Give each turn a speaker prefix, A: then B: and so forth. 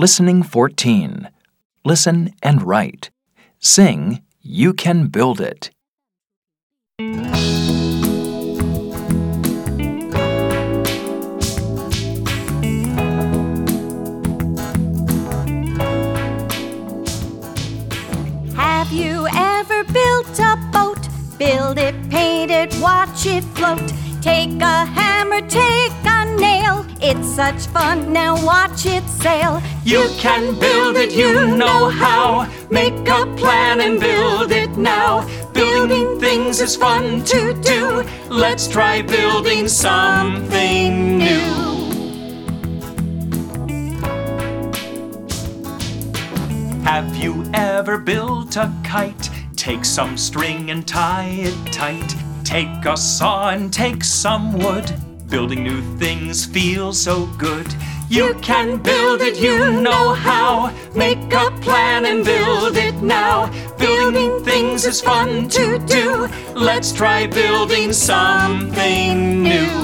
A: Listening 14. Listen and write. Sing, You Can Build It.
B: Have you ever built a boat? Build it, paint it, watch it float. Take a hammer, take. It's such fun, now watch it sail.
C: You can build it, you know how. Make a plan and build it now. Building things is fun to do. Let's try building something new. Have you ever built a kite? Take some string and tie it tight. Take a saw and take some wood. Building new things feels so good. You can build it, you know how. Make a plan and build it now. Building things is fun to do. Let's try building something new.